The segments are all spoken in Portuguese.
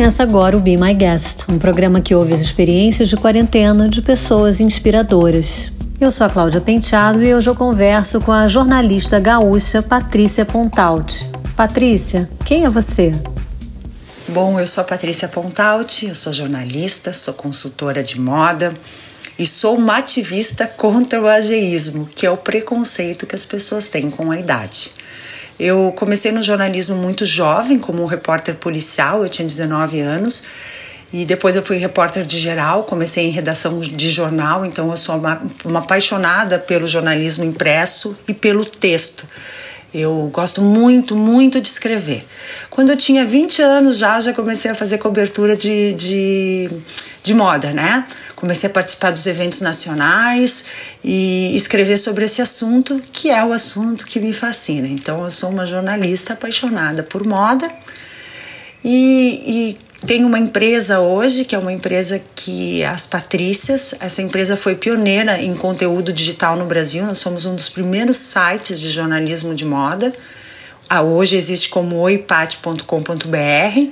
Começa agora o Be My Guest, um programa que ouve as experiências de quarentena de pessoas inspiradoras. Eu sou a Cláudia Penteado e hoje eu converso com a jornalista gaúcha Patrícia Pontaut. Patrícia, quem é você? Bom, eu sou a Patrícia Pontaut, eu sou jornalista, sou consultora de moda e sou uma ativista contra o ageísmo, que é o preconceito que as pessoas têm com a idade. Eu comecei no jornalismo muito jovem, como repórter policial, eu tinha 19 anos. E depois eu fui repórter de geral, comecei em redação de jornal, então eu sou uma, uma apaixonada pelo jornalismo impresso e pelo texto. Eu gosto muito, muito de escrever. Quando eu tinha 20 anos já, já comecei a fazer cobertura de, de, de moda, né? Comecei a participar dos eventos nacionais e escrever sobre esse assunto, que é o assunto que me fascina. Então, eu sou uma jornalista apaixonada por moda e, e tenho uma empresa hoje, que é uma empresa que as Patrícias. Essa empresa foi pioneira em conteúdo digital no Brasil. Nós somos um dos primeiros sites de jornalismo de moda. A hoje existe como oipate.com.br.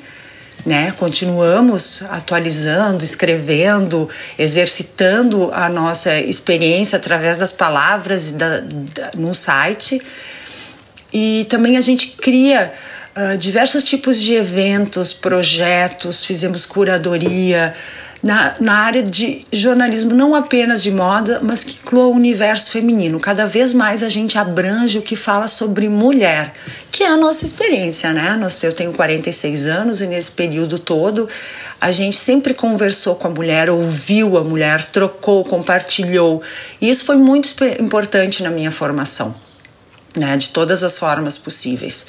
Né? Continuamos atualizando, escrevendo, exercitando a nossa experiência através das palavras da, da, no site. E também a gente cria uh, diversos tipos de eventos, projetos, fizemos curadoria na, na área de jornalismo, não apenas de moda, mas que inclua o universo feminino. Cada vez mais a gente abrange o que fala sobre mulher, que é a nossa experiência, né? Eu tenho 46 anos e nesse período todo a gente sempre conversou com a mulher, ouviu a mulher, trocou, compartilhou. E isso foi muito importante na minha formação, né? De todas as formas possíveis.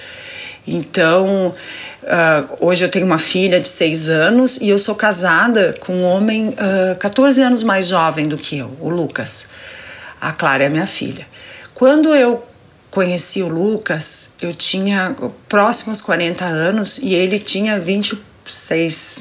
Então, uh, hoje eu tenho uma filha de seis anos e eu sou casada com um homem uh, ah, 14 anos mais jovem do que eu, o Lucas. A Clara é minha filha. Quando eu conheci o Lucas, eu tinha próximos 40 anos e ele tinha 26.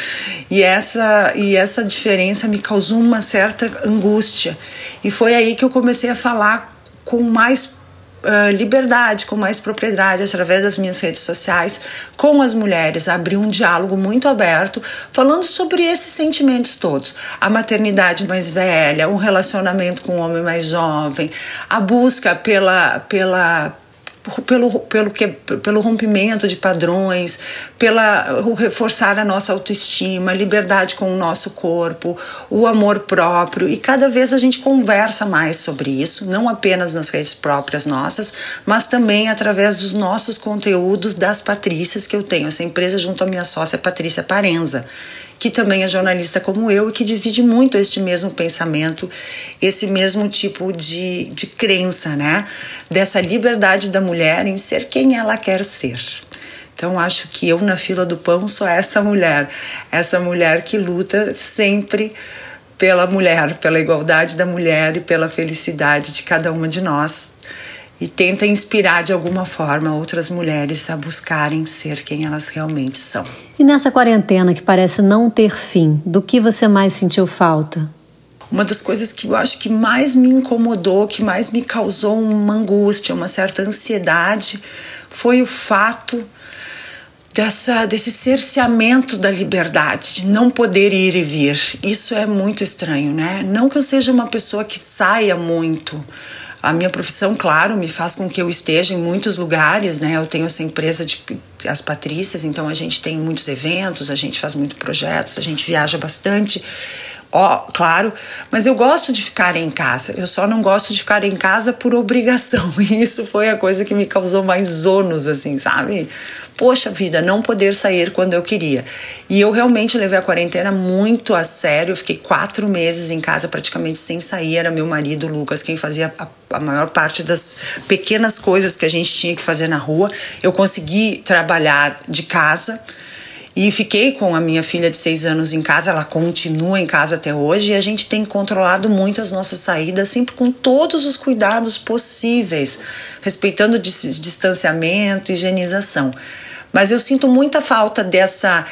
e essa e essa diferença me causou uma certa angústia. E foi aí que eu comecei a falar com mais uh, liberdade, com mais propriedade através das minhas redes sociais com as mulheres, abrir um diálogo muito aberto, falando sobre esses sentimentos todos: a maternidade mais velha, o relacionamento com o homem mais jovem, a busca pela, pela pelo, pelo, que, pelo rompimento de padrões, pela reforçar a nossa autoestima, liberdade com o nosso corpo, o amor próprio. E cada vez a gente conversa mais sobre isso, não apenas nas redes próprias nossas, mas também através dos nossos conteúdos das Patrícias que eu tenho. Essa empresa junto à minha sócia Patrícia Parenza que também é jornalista como eu e que divide muito este mesmo pensamento, esse mesmo tipo de, de crença, né? Dessa liberdade da mulher em ser quem ela quer ser. Então, acho que eu na fila do pão sou essa mulher, essa mulher que luta sempre pela mulher, pela igualdade da mulher e pela felicidade de cada uma de nós e tenta inspirar de alguma forma outras mulheres a buscarem ser quem elas realmente são. E nessa quarentena que parece não ter fim, do que você mais sentiu falta? Uma das coisas que eu acho que mais me incomodou, que mais me causou uma angústia, uma certa ansiedade, foi o fato dessa, desse cerceamento da liberdade, de não poder ir e vir. Isso é muito estranho, né? Não que eu seja uma pessoa que saia muito, a minha profissão, claro, me faz com que eu esteja em muitos lugares, né? Eu tenho essa empresa de as Patrícias, então a gente tem muitos eventos, a gente faz muitos projetos, a gente viaja bastante. Ó, claro, mas eu gosto de ficar em casa. Eu só não gosto de ficar em casa por obrigação. E isso foi a coisa que me causou mais ônus, assim, sabe? Poxa vida, não poder sair quando eu queria. E eu realmente levei a quarentena muito a sério. Eu fiquei quatro meses em casa praticamente sem sair. Era meu marido, Lucas, quem fazia a, a maior parte das pequenas coisas que a gente tinha que fazer na rua. Eu consegui trabalhar de casa e fiquei com a minha filha de seis anos em casa, ela continua em casa até hoje, e a gente tem controlado muito as nossas saídas, sempre com todos os cuidados possíveis, respeitando distanciamento, higienização. Mas eu sinto muita falta dessa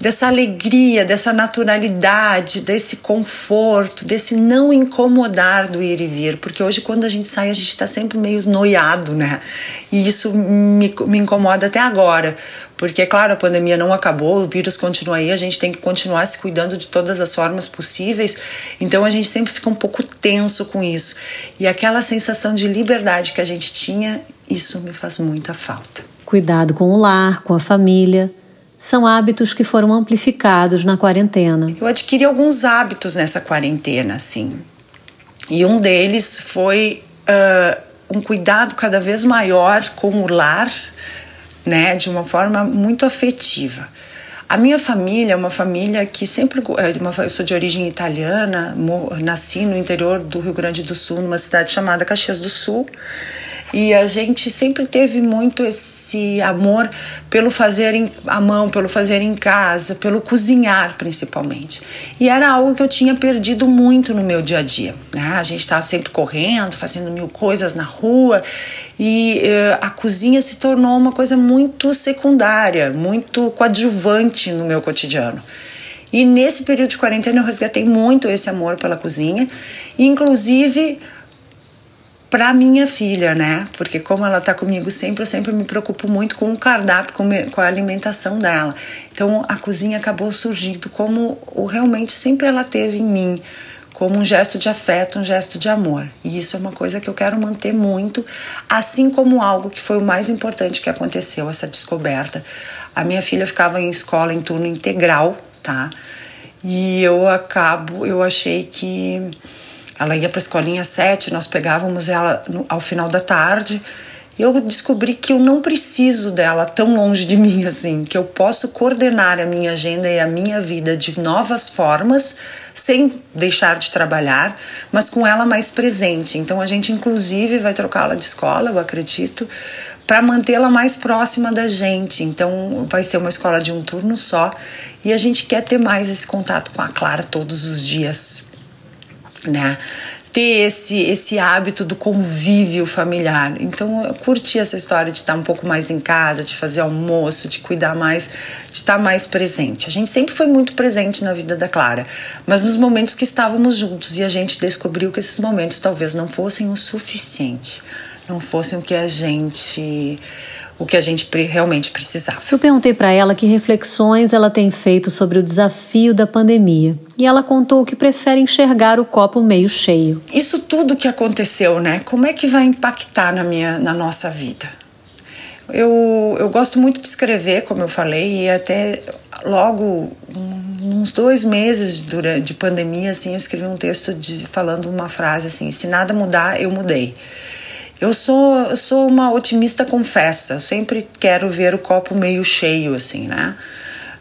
dessa alegria, dessa naturalidade, desse conforto, desse não incomodar do ir e vir, porque hoje quando a gente sai a gente está sempre meio noiado, né? E isso me, me incomoda até agora, Porque, claro, a pandemia não acabou, o vírus continua aí, a gente tem que continuar se cuidando de todas as formas possíveis. Então a gente sempre fica um pouco tenso com isso. E aquela sensação de liberdade que a gente tinha, isso me faz muita falta. Cuidado com o lar, com a família. São hábitos que foram amplificados na quarentena. Eu adquiri alguns hábitos nessa quarentena, assim. E um deles foi uh, um cuidado cada vez maior com o lar, né, de uma forma muito afetiva. A minha família é uma família que sempre. É eu sou de origem italiana, nasci no interior do Rio Grande do Sul, numa cidade chamada Caxias do Sul. E a gente sempre teve muito esse amor pelo fazer em, à mão, pelo fazer em casa, pelo cozinhar principalmente. E era algo que eu tinha perdido muito no meu dia a dia. Né? A gente estava sempre correndo, fazendo mil coisas na rua e uh, a cozinha se tornou uma coisa muito secundária, muito coadjuvante no meu cotidiano. E nesse período de quarentena eu resgatei muito esse amor pela cozinha, inclusive para minha filha, né? Porque como ela tá comigo sempre, eu sempre me preocupo muito com o cardápio, com, a alimentação dela. Então a cozinha acabou surgindo como o realmente sempre ela teve em mim, como um gesto de afeto, um gesto de amor. E isso é uma coisa que eu quero manter muito, assim como algo que foi o mais importante que aconteceu, essa descoberta. A minha filha ficava em escola em turno integral, tá? E eu acabo, eu achei que ela ia para a escolinha às sete, nós pegávamos ela no, ao final da tarde. E eu descobri que eu não preciso dela tão longe de mim assim, que eu posso coordenar a minha agenda e a minha vida de novas formas, sem deixar de trabalhar, mas com ela mais presente. Então a gente inclusive vai trocá-la de escola, eu acredito, para mantê-la mais próxima da gente. Então vai ser uma escola de um turno só e a gente quer ter mais esse contato com a Clara todos os dias né? Ter esse, esse hábito do convívio familiar. Então, eu curti essa história de estar um pouco mais em casa, de fazer almoço, de cuidar mais, de estar mais presente. A gente sempre foi muito presente na vida da Clara, mas nos momentos que estávamos juntos e a gente descobriu que esses momentos talvez não fossem o suficiente, não fossem o que a gente o que a gente realmente precisava. Eu perguntei para ela que reflexões ela tem feito sobre o desafio da pandemia. E ela contou que prefere enxergar o copo meio cheio. Isso tudo que aconteceu, né? Como é que vai impactar na minha na nossa vida? Eu, eu gosto muito de escrever, como eu falei, e até logo uns dois meses durante, de pandemia, assim, eu escrevi um texto de, falando uma frase assim: se nada mudar, eu mudei. Eu sou, eu sou uma otimista confessa, eu sempre quero ver o copo meio cheio, assim, né?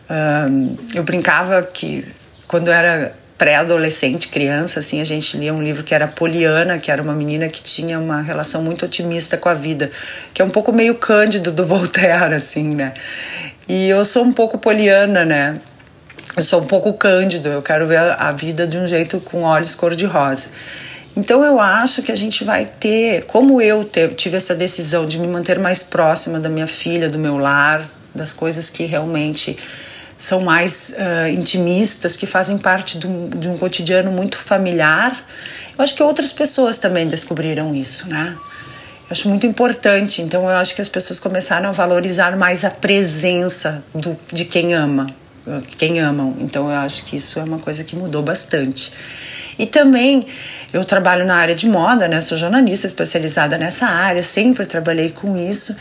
Um, eu brincava que quando eu era pré-adolescente, criança, assim, a gente lia um livro que era Poliana, que era uma menina que tinha uma relação muito otimista com a vida, que é um pouco meio cândido do Voltaire, assim, né? E eu sou um pouco poliana, né? Eu sou um pouco cândido, eu quero ver a vida de um jeito com olhos cor-de-rosa. Então eu acho que a gente vai ter, como eu tive essa decisão de me manter mais próxima da minha filha, do meu lar, das coisas que realmente são mais uh, intimistas, que fazem parte de um, de um cotidiano muito familiar. Eu acho que outras pessoas também descobriram isso, né? Eu acho muito importante. Então eu acho que as pessoas começaram a valorizar mais a presença do, de quem ama, quem amam. Então eu acho que isso é uma coisa que mudou bastante. E também eu trabalho na área de moda, né? Sou jornalista especializada nessa área, sempre trabalhei com isso.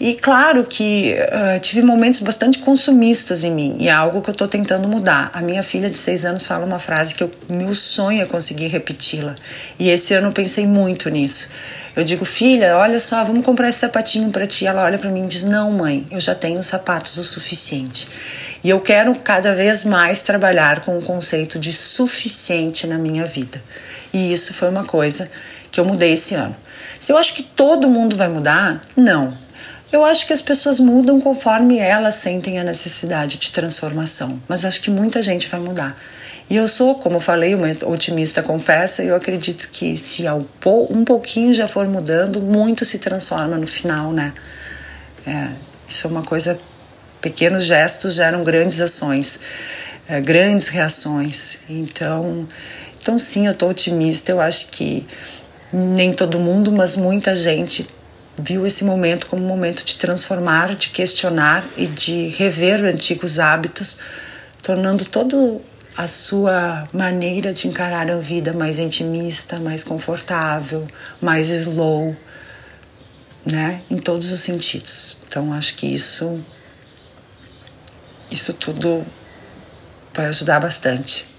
E claro que uh, tive momentos bastante consumistas em mim, e é algo que eu estou tentando mudar. A minha filha de seis anos fala uma frase que eu, meu sonho é conseguir repeti-la. E esse ano eu pensei muito nisso. Eu digo, filha, olha só, vamos comprar esse sapatinho para ti. Ela olha para mim e diz: Não, mãe, eu já tenho sapatos o suficiente. E eu quero cada vez mais trabalhar com o conceito de suficiente na minha vida. E isso foi uma coisa que eu mudei esse ano. Se eu acho que todo mundo vai mudar, não. Eu acho que as pessoas mudam conforme elas sentem a necessidade de transformação, mas acho que muita gente vai mudar. E eu sou, como eu falei, uma otimista confessa, e eu acredito que se um pouquinho já for mudando, muito se transforma no final, né? É, isso é uma coisa. Pequenos gestos geram grandes ações, é, grandes reações. Então, então, sim, eu estou otimista. Eu acho que nem todo mundo, mas muita gente viu esse momento como um momento de transformar, de questionar e de rever antigos hábitos, tornando todo a sua maneira de encarar a vida mais intimista, mais confortável, mais slow, né? Em todos os sentidos. Então acho que isso isso tudo vai ajudar bastante.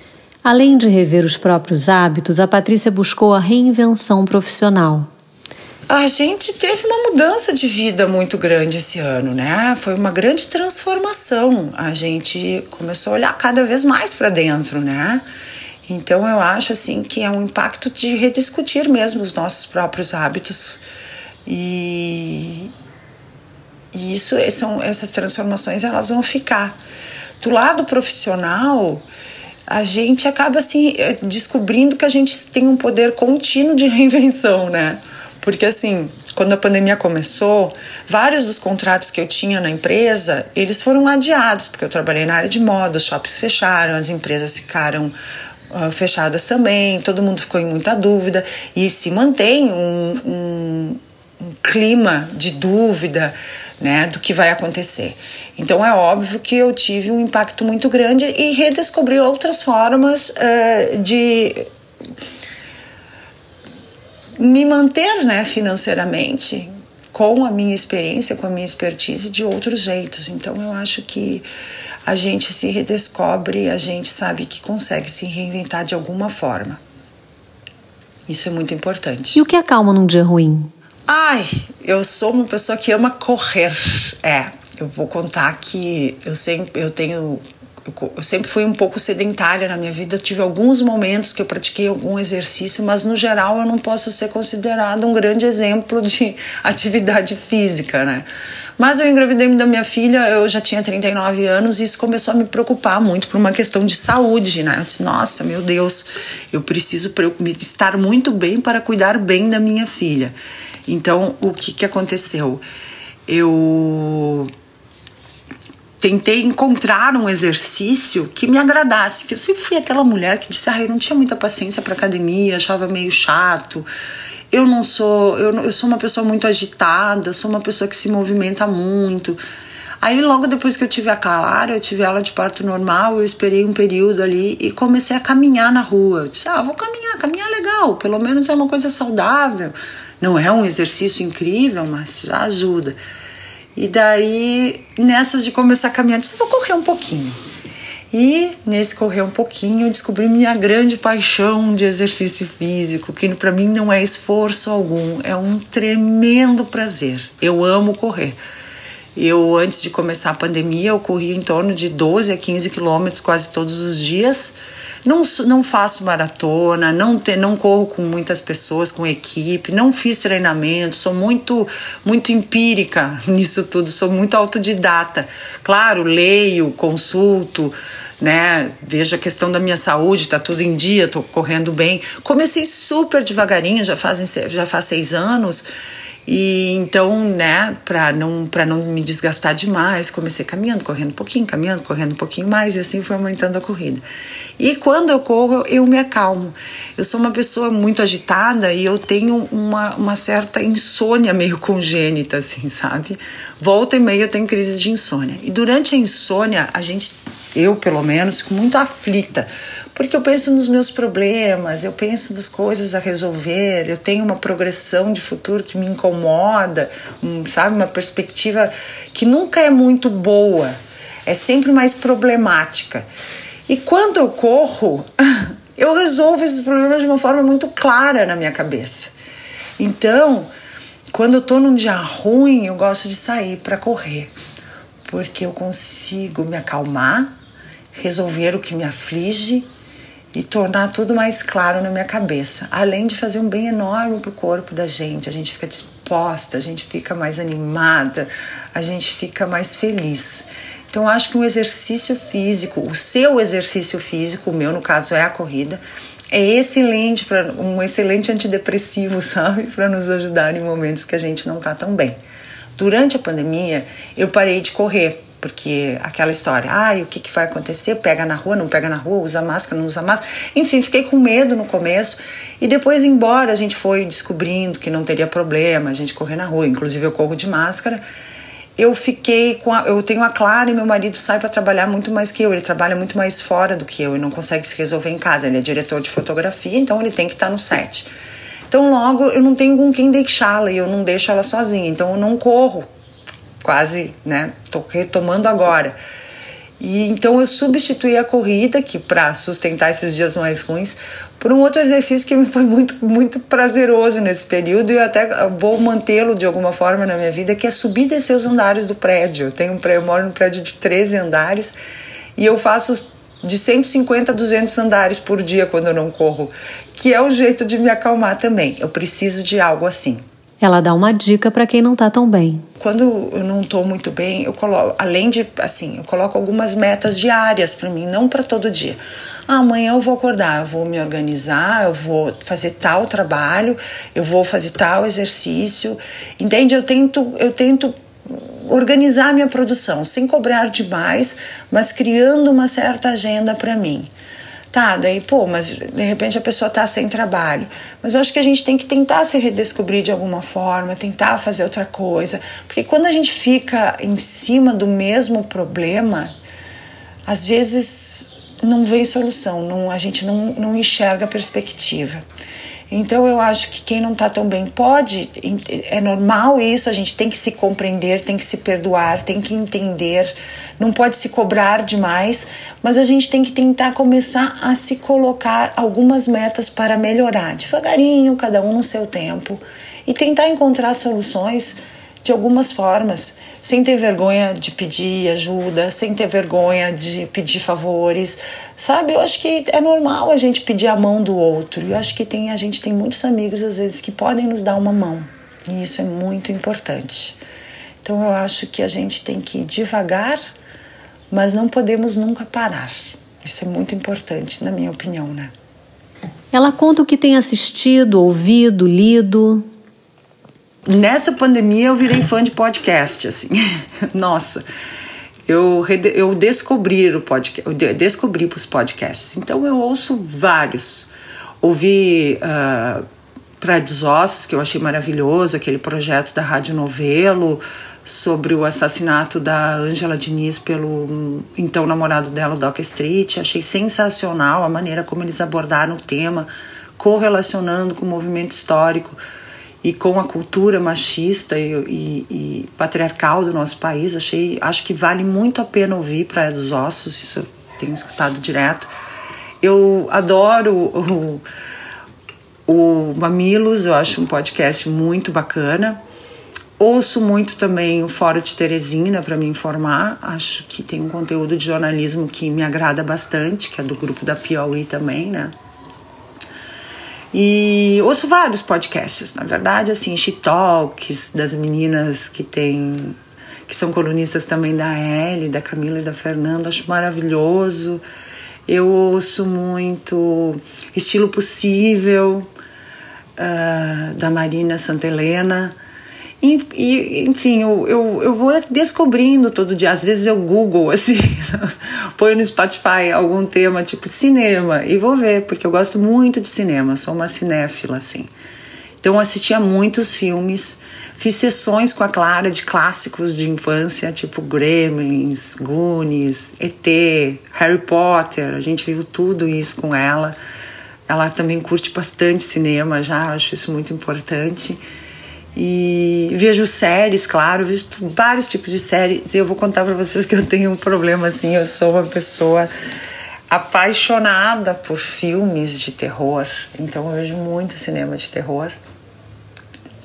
Além de rever os próprios hábitos, a Patrícia buscou a reinvenção profissional. A gente teve uma mudança de vida muito grande esse ano, né? Foi uma grande transformação. A gente começou a olhar cada vez mais para dentro, né? Então eu acho assim que é um impacto de rediscutir mesmo os nossos próprios hábitos e, e isso são essas transformações elas vão ficar. Do lado profissional, a gente acaba assim descobrindo que a gente tem um poder contínuo de reinvenção, né? Porque assim, quando a pandemia começou, vários dos contratos que eu tinha na empresa, eles foram adiados, porque eu trabalhei na área de moda, os shoppings fecharam, as empresas ficaram uh, fechadas também, todo mundo ficou em muita dúvida e se mantém um, um, um clima de dúvida, né, do que vai acontecer. Então é óbvio que eu tive um impacto muito grande e redescobri outras formas uh, de me manter né, financeiramente com a minha experiência, com a minha expertise de outros jeitos. Então eu acho que a gente se redescobre, a gente sabe que consegue se reinventar de alguma forma. Isso é muito importante. E o que acalma num dia ruim? Ai, eu sou uma pessoa que ama correr. É, eu vou contar que eu sempre eu tenho eu sempre fui um pouco sedentária na minha vida. Eu tive alguns momentos que eu pratiquei algum exercício, mas no geral eu não posso ser considerada um grande exemplo de atividade física, né? Mas eu engravidei da minha filha, eu já tinha 39 anos e isso começou a me preocupar muito por uma questão de saúde, né? Eu disse, nossa, meu Deus, eu preciso estar muito bem para cuidar bem da minha filha. Então, o que, que aconteceu? Eu tentei encontrar um exercício que me agradasse, que eu sempre fui aquela mulher que disse, ah, eu não tinha muita paciência para academia, achava meio chato. Eu não sou, eu, eu sou uma pessoa muito agitada, sou uma pessoa que se movimenta muito. Aí logo depois que eu tive a Clara, eu tive ela de parto normal, eu esperei um período ali e comecei a caminhar na rua. Eu disse, ah, vou caminhar, caminhar é legal, pelo menos é uma coisa saudável. Não é um exercício incrível, mas já ajuda. E daí, nessas de começar a caminhar, eu disse, vou correr um pouquinho. E nesse correr um pouquinho, eu descobri minha grande paixão de exercício físico, que para mim não é esforço algum, é um tremendo prazer. Eu amo correr. Eu, antes de começar a pandemia, eu corria em torno de 12 a 15 quilômetros quase todos os dias. Não, não faço maratona, não, te, não corro com muitas pessoas, com equipe, não fiz treinamento, sou muito, muito empírica nisso tudo, sou muito autodidata. Claro, leio, consulto, né? Vejo a questão da minha saúde, tá tudo em dia, tô correndo bem. Comecei super devagarinho, já fazem já faz seis anos. E então, né, para não para não me desgastar demais, comecei caminhando, correndo um pouquinho, caminhando, correndo um pouquinho mais e assim foi aumentando a corrida. E quando eu corro, eu me acalmo. Eu sou uma pessoa muito agitada e eu tenho uma, uma certa insônia meio congênita, assim, sabe? Volta e meia eu tenho crises de insônia. E durante a insônia, a gente, eu pelo menos, fico muito aflita porque eu penso nos meus problemas, eu penso nas coisas a resolver, eu tenho uma progressão de futuro que me incomoda, um, sabe, uma perspectiva que nunca é muito boa, é sempre mais problemática. E quando eu corro, eu resolvo esses problemas de uma forma muito clara na minha cabeça. Então, quando eu tô num dia ruim, eu gosto de sair para correr, porque eu consigo me acalmar, resolver o que me aflige e tornar tudo mais claro na minha cabeça, além de fazer um bem enorme para o corpo da gente. A gente fica disposta, a gente fica mais animada, a gente fica mais feliz. Então, acho que um exercício físico, o seu exercício físico, o meu no caso é a corrida, é excelente para um excelente antidepressivo, sabe, para nos ajudar em momentos que a gente não está tão bem. Durante a pandemia, eu parei de correr porque aquela história, ai, o que, que vai acontecer? Pega na rua, não pega na rua, usa máscara, não usa máscara. Enfim, fiquei com medo no começo e depois, embora a gente foi descobrindo que não teria problema a gente correr na rua, inclusive eu corro de máscara, eu fiquei com a, eu tenho a Clara e meu marido sai para trabalhar muito mais que eu, ele trabalha muito mais fora do que eu e não consegue se resolver em casa, ele é diretor de fotografia, então ele tem que estar tá no set. Então logo eu não tenho com quem deixá-la e eu não deixo ela sozinha, então eu não corro quase, né? Tô retomando agora. E então eu substituí a corrida, que para sustentar esses dias mais ruins, por um outro exercício que me foi muito, muito prazeroso nesse período e eu até vou mantê-lo de alguma forma na minha vida, que é subir e descer os andares do prédio. Eu, tenho um prédio, eu moro num prédio de 13 andares e eu faço de 150 a 200 andares por dia quando eu não corro, que é o jeito de me acalmar também. Eu preciso de algo assim. Ela dá uma dica para quem não tá tão bem. Quando eu não tô muito bem, eu coloco, além de assim, eu coloco algumas metas diárias para mim, não para todo dia. Ah, amanhã eu vou acordar, eu vou me organizar, eu vou fazer tal trabalho, eu vou fazer tal exercício. Entende? Eu tento, eu tento organizar minha produção sem cobrar demais, mas criando uma certa agenda para mim. Tá, daí, pô, mas de repente a pessoa tá sem trabalho. Mas eu acho que a gente tem que tentar se redescobrir de alguma forma, tentar fazer outra coisa. Porque quando a gente fica em cima do mesmo problema, às vezes não vem solução, não, a gente não, não enxerga perspectiva. Então eu acho que quem não está tão bem pode, é normal isso, a gente tem que se compreender, tem que se perdoar, tem que entender, não pode se cobrar demais, mas a gente tem que tentar começar a se colocar algumas metas para melhorar, devagarinho, cada um no seu tempo, e tentar encontrar soluções de algumas formas sem ter vergonha de pedir ajuda, sem ter vergonha de pedir favores, sabe? Eu acho que é normal a gente pedir a mão do outro. Eu acho que tem a gente tem muitos amigos às vezes que podem nos dar uma mão e isso é muito importante. Então eu acho que a gente tem que ir devagar, mas não podemos nunca parar. Isso é muito importante, na minha opinião, né? Ela conta o que tem assistido, ouvido, lido, nessa pandemia eu virei fã de podcast, assim. Nossa, eu, eu descobri o podcast, eu descobri os podcasts. Então eu ouço vários. Ouvi uh, dos Ossos, que eu achei maravilhoso, aquele projeto da Rádio Novelo sobre o assassinato da Angela Diniz pelo então namorado dela, Doc Street. Achei sensacional a maneira como eles abordaram o tema, correlacionando com o movimento histórico e com a cultura machista e, e, e, patriarcal do nosso país. Achei, acho que vale muito a pena ouvir Praia dos Ossos, isso eu tenho escutado direto. Eu adoro o, o Mamilos, eu acho um podcast muito bacana. Ouço muito também o Fórum de Teresina para me informar. Acho que tem um conteúdo de jornalismo que me agrada bastante, que é do grupo da Piauí também, né? E ouço vários podcasts, na verdade, assim, she talks das meninas que tem que são colunistas também da Ellie, da Camila e da Fernanda, acho maravilhoso. Eu ouço muito Estilo Possível, uh, da Marina Santelena. E, e, enfim, eu, eu, eu vou descobrindo todo dia. Às vezes eu Google, assim, põe no Spotify algum tema tipo cinema e vou ver, porque eu gosto muito de cinema, sou uma cinéfila, assim. Então eu assistia muitos filmes, fiz sessões com a Clara de clássicos de infância, tipo Gremlins, Goonies, ET, Harry Potter, a gente viu tudo isso com ela. Ela também curte bastante cinema já, acho isso muito importante. E vejo séries, claro, vejo vários tipos de séries. E eu vou contar para vocês que eu tenho um problema assim, eu sou uma pessoa apaixonada por filmes de terror. Então eu vejo muito cinema de terror.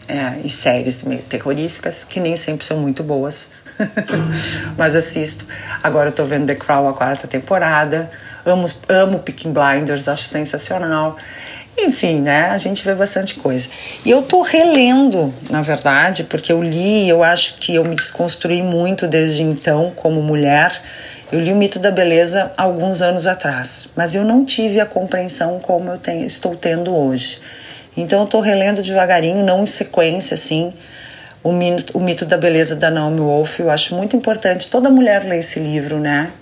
É, e séries meio terroríficas, que nem sempre são muito boas. Mas assisto. Agora eu tô vendo The Crown a quarta temporada. Amo, amo Picking Blinders, acho sensacional. Enfim, né? A gente vê bastante coisa. E eu tô relendo, na verdade, porque eu li, eu acho que eu me desconstruí muito desde então como mulher. Eu li o Mito da Beleza alguns anos atrás, mas eu não tive a compreensão como eu tenho, estou tendo hoje. Então eu tô relendo devagarinho, não em sequência assim. o mito, o mito da beleza da Naomi Wolf. Eu acho muito importante toda mulher ler esse livro, né?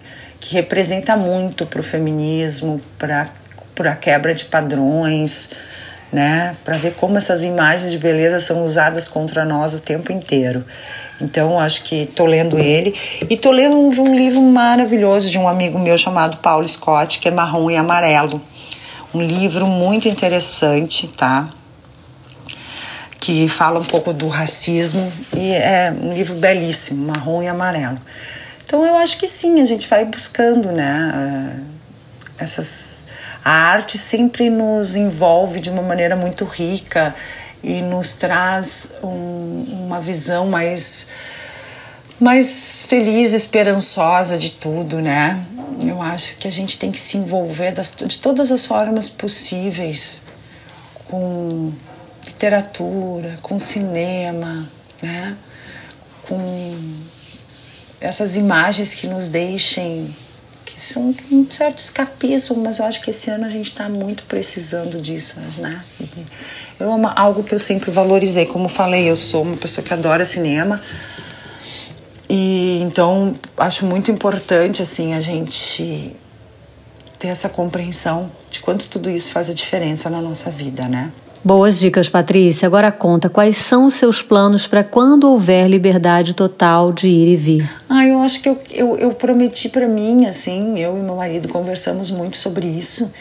Que representa muito para o feminismo, para a quebra de padrões, né? Para ver como essas imagens de beleza são usadas contra nós o tempo inteiro. Então, acho que tô lendo ele. E tô lendo um, um, livro maravilhoso de um amigo meu chamado Paulo Scott, que é Marrom e Amarelo. Um livro muito interessante, tá? Que fala um pouco do racismo e é um livro belíssimo, Marrom e Amarelo. Então, eu acho que sim, a gente vai buscando, né? Essas. A arte sempre nos envolve de uma maneira muito rica e nos traz um, uma visão mais mais feliz, esperançosa de tudo, né? Eu acho que a gente tem que se envolver das, de todas as formas possíveis com literatura, com cinema, né? Com essas imagens que nos deixem que são um certo escapismo, mas eu acho que esse ano a gente está muito precisando disso, né? É uma, algo que eu sempre valorizei. Como falei, eu sou uma pessoa que adora cinema. E então acho muito importante assim a gente ter essa compreensão de quanto tudo isso faz a diferença na nossa vida, né? Boas dicas, Patrícia. Agora conta quais são os seus planos para quando houver liberdade total de ir e vir. Ah, eu acho que eu, eu, eu prometi para mim, assim, eu e meu marido conversamos muito sobre isso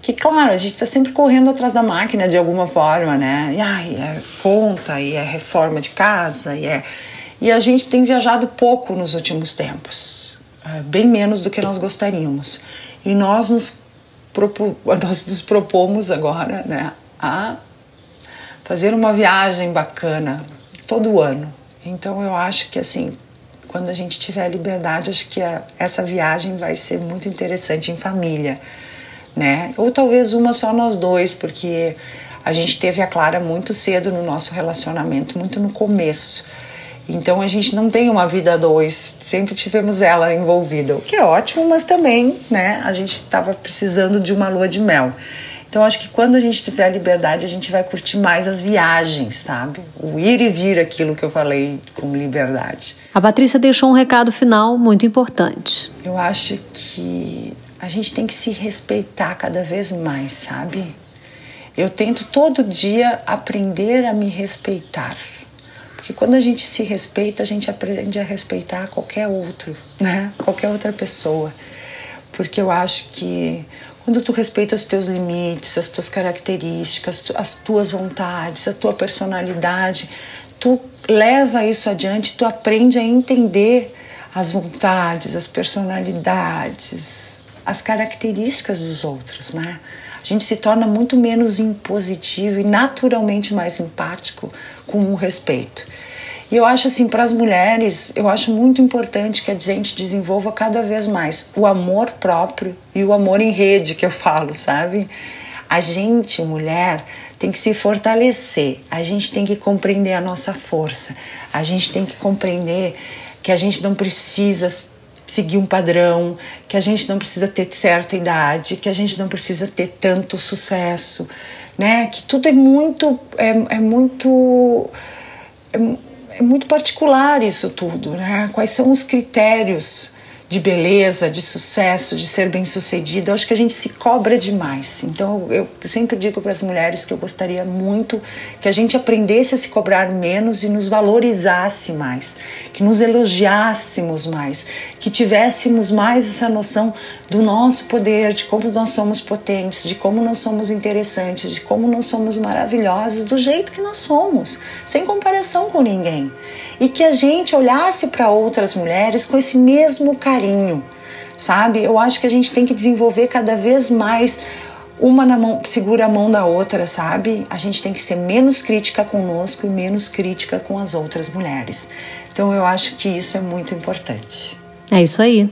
que, claro, a gente está sempre correndo atrás da máquina de alguma forma, né? E ai, é conta, e é reforma de casa, e é. E a gente tem viajado pouco nos últimos tempos, é, bem menos do que nós gostaríamos. E nós nos, propo, nós nos propomos agora, né, a fazer uma viagem bacana todo ano. Então eu acho que assim, quando a gente tiver liberdade, acho que a, essa viagem vai ser muito interessante em família né? Ou talvez uma só nós dois, porque a gente teve a Clara muito cedo no nosso relacionamento, muito no começo. Então a gente não tem uma vida a dois, sempre tivemos ela envolvida, o que é ótimo, mas também, né, a gente estava precisando de uma lua de mel. Então acho que quando a gente tiver a liberdade, a gente vai curtir mais as viagens, sabe? O ir e vir, aquilo que eu falei com liberdade. A Patrícia deixou um recado final muito importante. Eu acho que a gente tem que se respeitar cada vez mais, sabe? Eu tento todo dia aprender a me respeitar. Porque quando a gente se respeita, a gente aprende a respeitar qualquer outro, né? Qualquer outra pessoa. Porque eu acho que quando tu respeita os teus limites, as tuas características, as tuas vontades, a tua personalidade, tu leva isso adiante, tu aprende a entender as vontades, as personalidades, as características dos outros, né? A gente se torna muito menos impositivo e naturalmente mais empático com o respeito. E eu acho assim, para as mulheres, eu acho muito importante que a gente desenvolva cada vez mais o amor próprio e o amor em rede, que eu falo, sabe? A gente, mulher, tem que se fortalecer, a gente tem que compreender a nossa força, a gente tem que compreender que a gente não precisa seguir um padrão, que a gente não precisa ter certa idade, que a gente não precisa ter tanto sucesso, né? Que tudo é muito é, é muito é, é muito particular isso tudo, né? Quais são os critérios de beleza, de sucesso, de ser bem-sucedida, eu acho que a gente se cobra demais. Então eu sempre digo para as mulheres que eu gostaria muito que a gente aprendesse a se cobrar menos e nos valorizasse mais, que nos elogiássemos mais, que tivéssemos mais essa noção do nosso poder, de como nós somos potentes, de como nós somos interessantes, de como nós somos maravilhosas do jeito que nós somos, sem comparação com ninguém e que a gente olhasse para outras mulheres com esse mesmo carinho, sabe? Eu acho que a gente tem que desenvolver cada vez mais uma na mão, segura a mão da outra, sabe? A gente tem que ser menos crítica conosco e menos crítica com as outras mulheres. Então eu acho que isso é muito importante. É isso aí.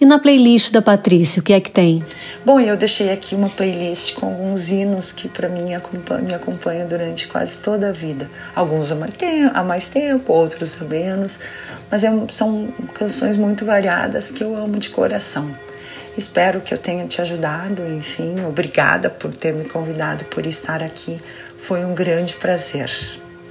E na playlist da Patrícia, o que é que tem? Bom, eu deixei aqui uma playlist com alguns hinos que para mim me acompanham durante quase toda a vida. Alguns há mais tempo, há mais tempo outros há menos, mas é, são canções muito variadas que eu amo de coração. Espero que eu tenha te ajudado, enfim, obrigada por ter me convidado, por estar aqui. Foi um grande prazer.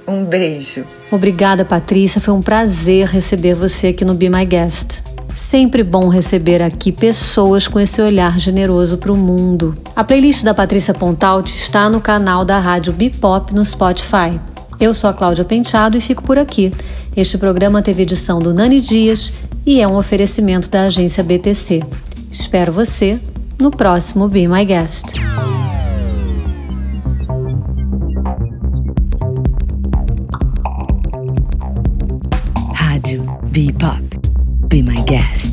Um beijo. Obrigada, Patrícia. Foi um prazer receber você aqui no Be My Guest. Sempre bom receber aqui pessoas com esse olhar generoso para o mundo. A playlist da Patrícia Pontalti está no canal da Rádio Bipop no Spotify. Eu sou a Cláudia Penteado e fico por aqui. Este programa teve edição do Nani Dias e é um oferecimento da agência BTC. Espero você no próximo Be My Guest. Rádio Bipop. Be My Guest.